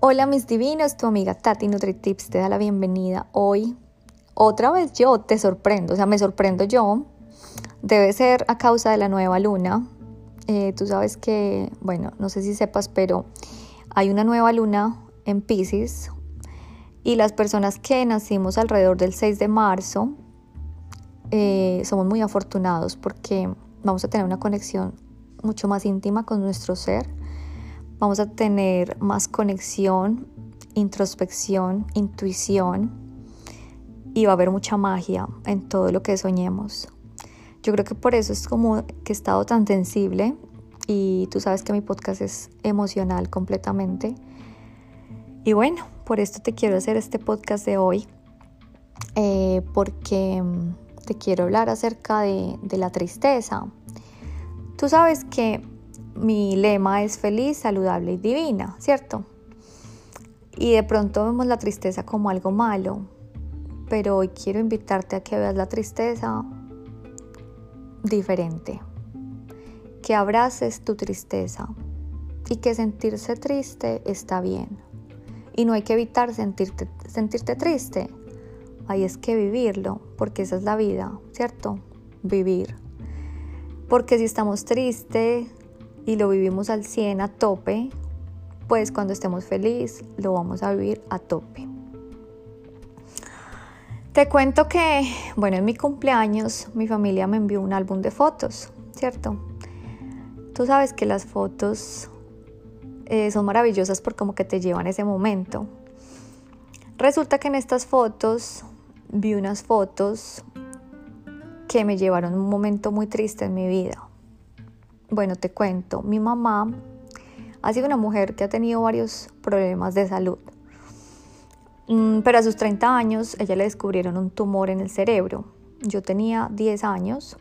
Hola mis divinos, tu amiga Tati NutriTips te da la bienvenida. Hoy, otra vez yo te sorprendo, o sea, me sorprendo yo. Debe ser a causa de la nueva luna. Eh, tú sabes que, bueno, no sé si sepas, pero hay una nueva luna en Pisces y las personas que nacimos alrededor del 6 de marzo eh, somos muy afortunados porque vamos a tener una conexión mucho más íntima con nuestro ser vamos a tener más conexión, introspección, intuición y va a haber mucha magia en todo lo que soñemos. Yo creo que por eso es como que he estado tan sensible y tú sabes que mi podcast es emocional completamente. Y bueno, por esto te quiero hacer este podcast de hoy, eh, porque mm, te quiero hablar acerca de, de la tristeza. Tú sabes que mi lema es feliz, saludable y divina, ¿cierto? Y de pronto vemos la tristeza como algo malo, pero hoy quiero invitarte a que veas la tristeza diferente, que abraces tu tristeza y que sentirse triste está bien. Y no hay que evitar sentirte, sentirte triste, hay es que vivirlo, porque esa es la vida, ¿cierto? Vivir. Porque si estamos tristes, y lo vivimos al 100 a tope, pues cuando estemos felices lo vamos a vivir a tope. Te cuento que, bueno, en mi cumpleaños mi familia me envió un álbum de fotos, ¿cierto? Tú sabes que las fotos eh, son maravillosas por como que te llevan ese momento. Resulta que en estas fotos vi unas fotos que me llevaron un momento muy triste en mi vida. Bueno, te cuento, mi mamá ha sido una mujer que ha tenido varios problemas de salud, mm, pero a sus 30 años ella le descubrieron un tumor en el cerebro. Yo tenía 10 años.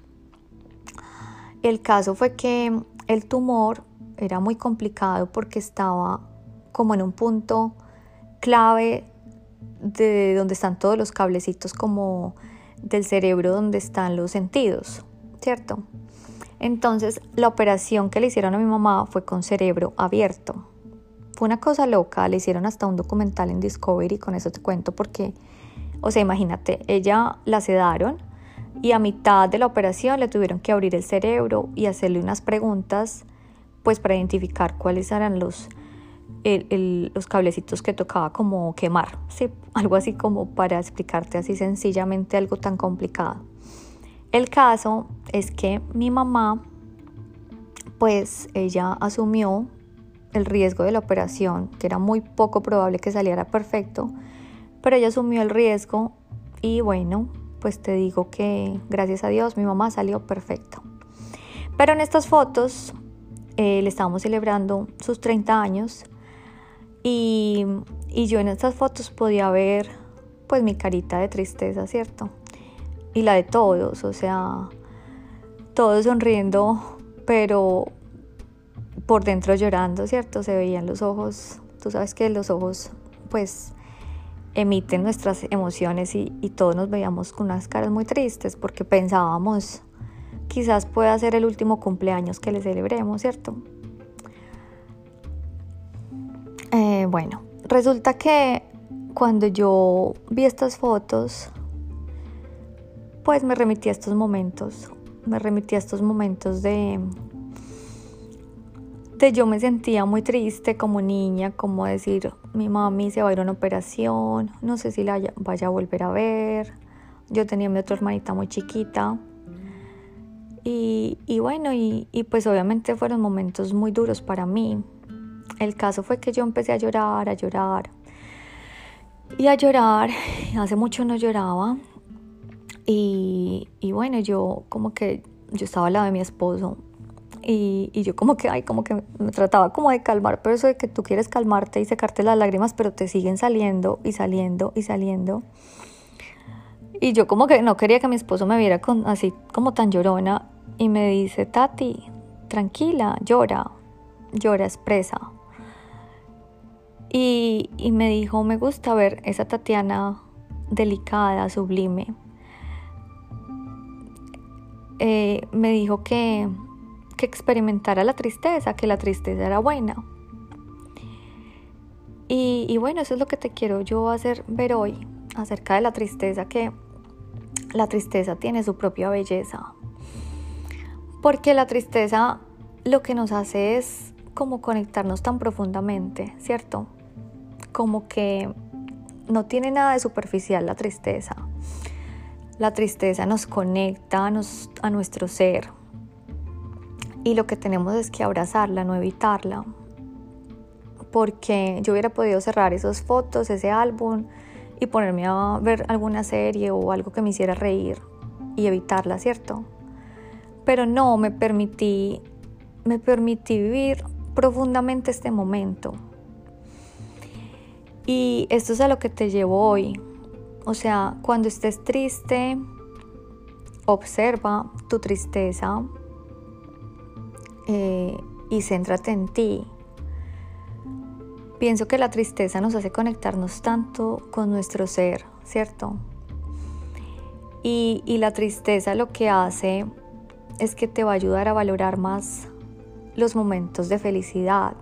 El caso fue que el tumor era muy complicado porque estaba como en un punto clave de donde están todos los cablecitos como del cerebro donde están los sentidos, ¿cierto? Entonces la operación que le hicieron a mi mamá fue con cerebro abierto. Fue una cosa loca, le hicieron hasta un documental en Discovery, con eso te cuento porque, o sea, imagínate, ella la sedaron y a mitad de la operación le tuvieron que abrir el cerebro y hacerle unas preguntas pues para identificar cuáles eran los, los cablecitos que tocaba como quemar, ¿sí? algo así como para explicarte así sencillamente algo tan complicado. El caso es que mi mamá, pues ella asumió el riesgo de la operación, que era muy poco probable que saliera perfecto, pero ella asumió el riesgo y bueno, pues te digo que gracias a Dios mi mamá salió perfecta. Pero en estas fotos eh, le estábamos celebrando sus 30 años y, y yo en estas fotos podía ver pues mi carita de tristeza, ¿cierto? Y la de todos, o sea, todos sonriendo, pero por dentro llorando, ¿cierto? Se veían los ojos, tú sabes que los ojos pues emiten nuestras emociones y, todos nos veíamos con unas caras muy tristes porque pensábamos quizás pueda ser el último cumpleaños que le celebremos, ¿cierto? Eh, bueno, resulta que cuando yo vi estas fotos, pues me remití a estos momentos, me remití a estos momentos de, de yo me sentía muy triste como niña, como decir, mi mami se va a ir a una operación, no sé si la vaya a volver a ver, yo tenía mi otra hermanita muy chiquita. Y, y bueno, y, y pues obviamente fueron momentos muy duros para mí. El caso fue que yo empecé a llorar, a llorar y a llorar. Hace mucho no lloraba y, bueno, yo como que yo estaba al lado de mi esposo y, yo como que, ay, como que me trataba como de calmar, pero eso de que tú quieres calmarte y secarte las lágrimas, pero te siguen saliendo y saliendo y saliendo. Y yo como que no quería que mi esposo me viera con, así como tan llorona y me dice, Tati, tranquila, llora, llora, expresa. Y, y me dijo, me gusta ver esa Tatiana delicada, sublime eh, me dijo que, que experimentara la tristeza, que la tristeza era buena. Y, y bueno, eso es lo que te quiero yo hacer ver hoy acerca de la tristeza, que la tristeza tiene su propia belleza. Porque la tristeza lo que nos hace es como conectarnos tan profundamente, ¿cierto? Como que no tiene nada de superficial la tristeza. La tristeza nos conecta a, nuestro ser. Y lo que tenemos es que abrazarla, no evitarla. Porque yo hubiera podido cerrar esas fotos, ese álbum y ponerme a ver alguna serie o algo que me hiciera reír y evitarla, ¿cierto? Pero no, me permití, me permití vivir profundamente este momento. Y esto es a lo que te llevo hoy. O sea, cuando estés triste, observa tu tristeza eh, y céntrate en ti. Pienso que la tristeza nos hace conectarnos tanto con nuestro ser, ¿cierto? Y, y la tristeza lo que hace es que te va a ayudar a valorar más los momentos de felicidad.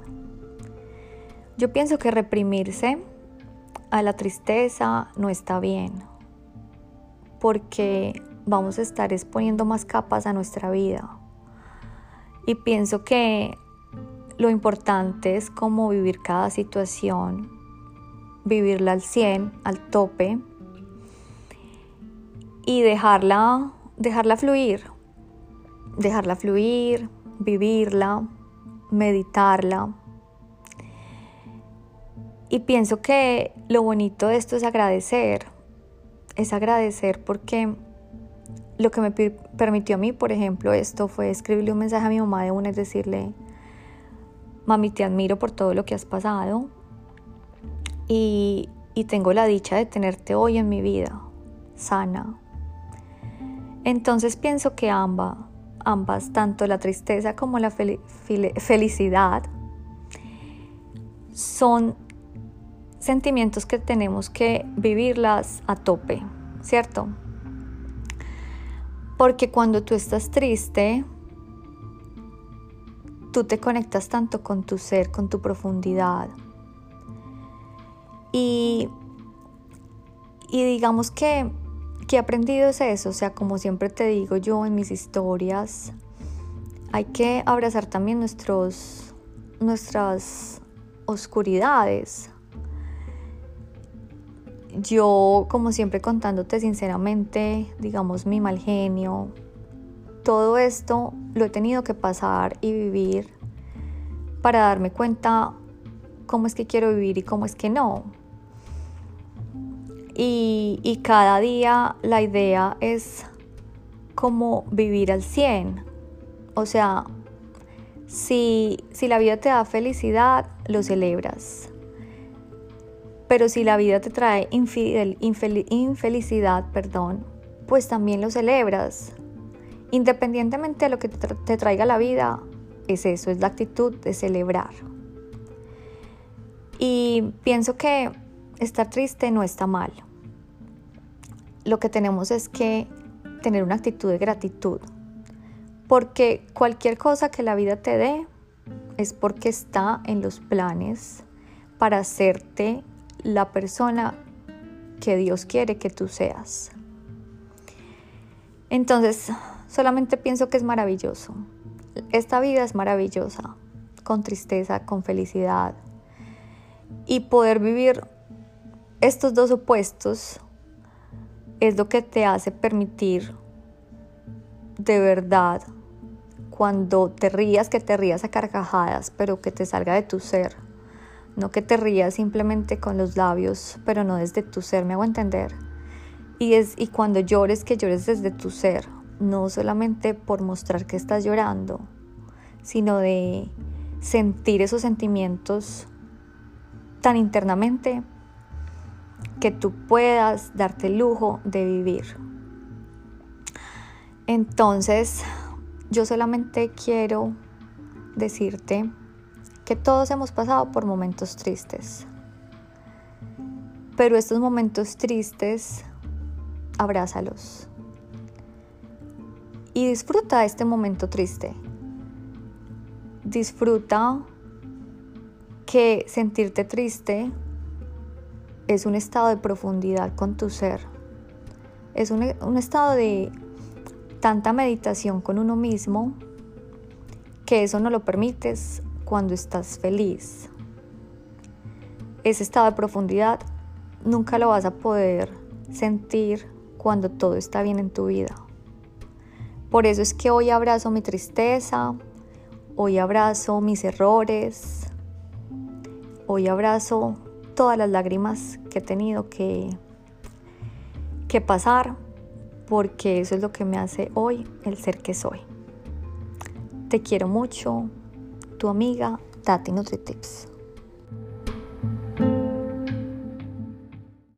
Yo pienso que reprimirse a la tristeza no está bien, porque vamos a estar exponiendo más capas a nuestra vida. Y pienso que lo importante es cómo vivir cada situación, vivirla al 100, al tope y dejarla, dejarla fluir, dejarla fluir, vivirla, meditarla. Y pienso que lo bonito de esto es agradecer, es agradecer porque lo que me permitió a mí, por ejemplo, esto fue escribirle un mensaje a mi mamá de una, es decirle, Mami, te admiro por todo lo que has pasado y, tengo la dicha de tenerte hoy en mi vida, sana. Entonces pienso que ambas, ambas, tanto la tristeza como la felicidad, son sentimientos que tenemos que vivirlas a tope, ¿cierto? Porque cuando tú estás triste, tú te conectas tanto con tu ser, con tu profundidad. Y, y digamos que, que he aprendido es eso, o sea, como siempre te digo yo en mis historias, hay que abrazar también nuestros, nuestras oscuridades. Yo, como siempre contándote sinceramente, digamos, mi mal genio, todo esto lo he tenido que pasar y vivir para darme cuenta cómo es que quiero vivir y cómo es que no. Y, cada día la idea es como vivir al 100. O sea, si, si la vida te da felicidad, lo celebras. Pero si la vida te trae infelicidad, perdón, pues también lo celebras. Independientemente de lo que te, traiga la vida, es eso, es la actitud de celebrar. Y pienso que estar triste no está mal. Lo que tenemos es que tener una actitud de gratitud. Porque cualquier cosa que la vida te dé es porque está en los planes para hacerte la persona que Dios quiere que tú seas. Entonces, Solamente pienso que es maravilloso. Esta vida es maravillosa, con tristeza, con felicidad. Y poder vivir estos dos opuestos es lo que te hace permitir de verdad cuando te rías, que te rías a carcajadas, pero que te salga de tu ser. No que te rías simplemente con los labios, pero no desde tu ser, me hago entender. Y, es, y cuando llores, que llores desde tu ser, no solamente por mostrar que estás llorando, sino de sentir esos sentimientos tan internamente que tú puedas darte el lujo de vivir. Entonces, yo solamente quiero decirte que todos hemos pasado por momentos tristes, pero estos momentos tristes, abrázalos y disfruta este momento triste. Disfruta que sentirte triste es un estado de profundidad con tu ser. Es un, estado de tanta meditación con uno mismo que eso no lo permites cuando estás feliz. Ese estado de profundidad nunca lo vas a poder sentir cuando todo está bien en tu vida. Por eso es que hoy abrazo mi tristeza, hoy abrazo mis errores, hoy abrazo todas las lágrimas que he tenido que, que pasar, porque eso es lo que me hace hoy el ser que soy. Te quiero mucho, tu amiga Tati NutriTips.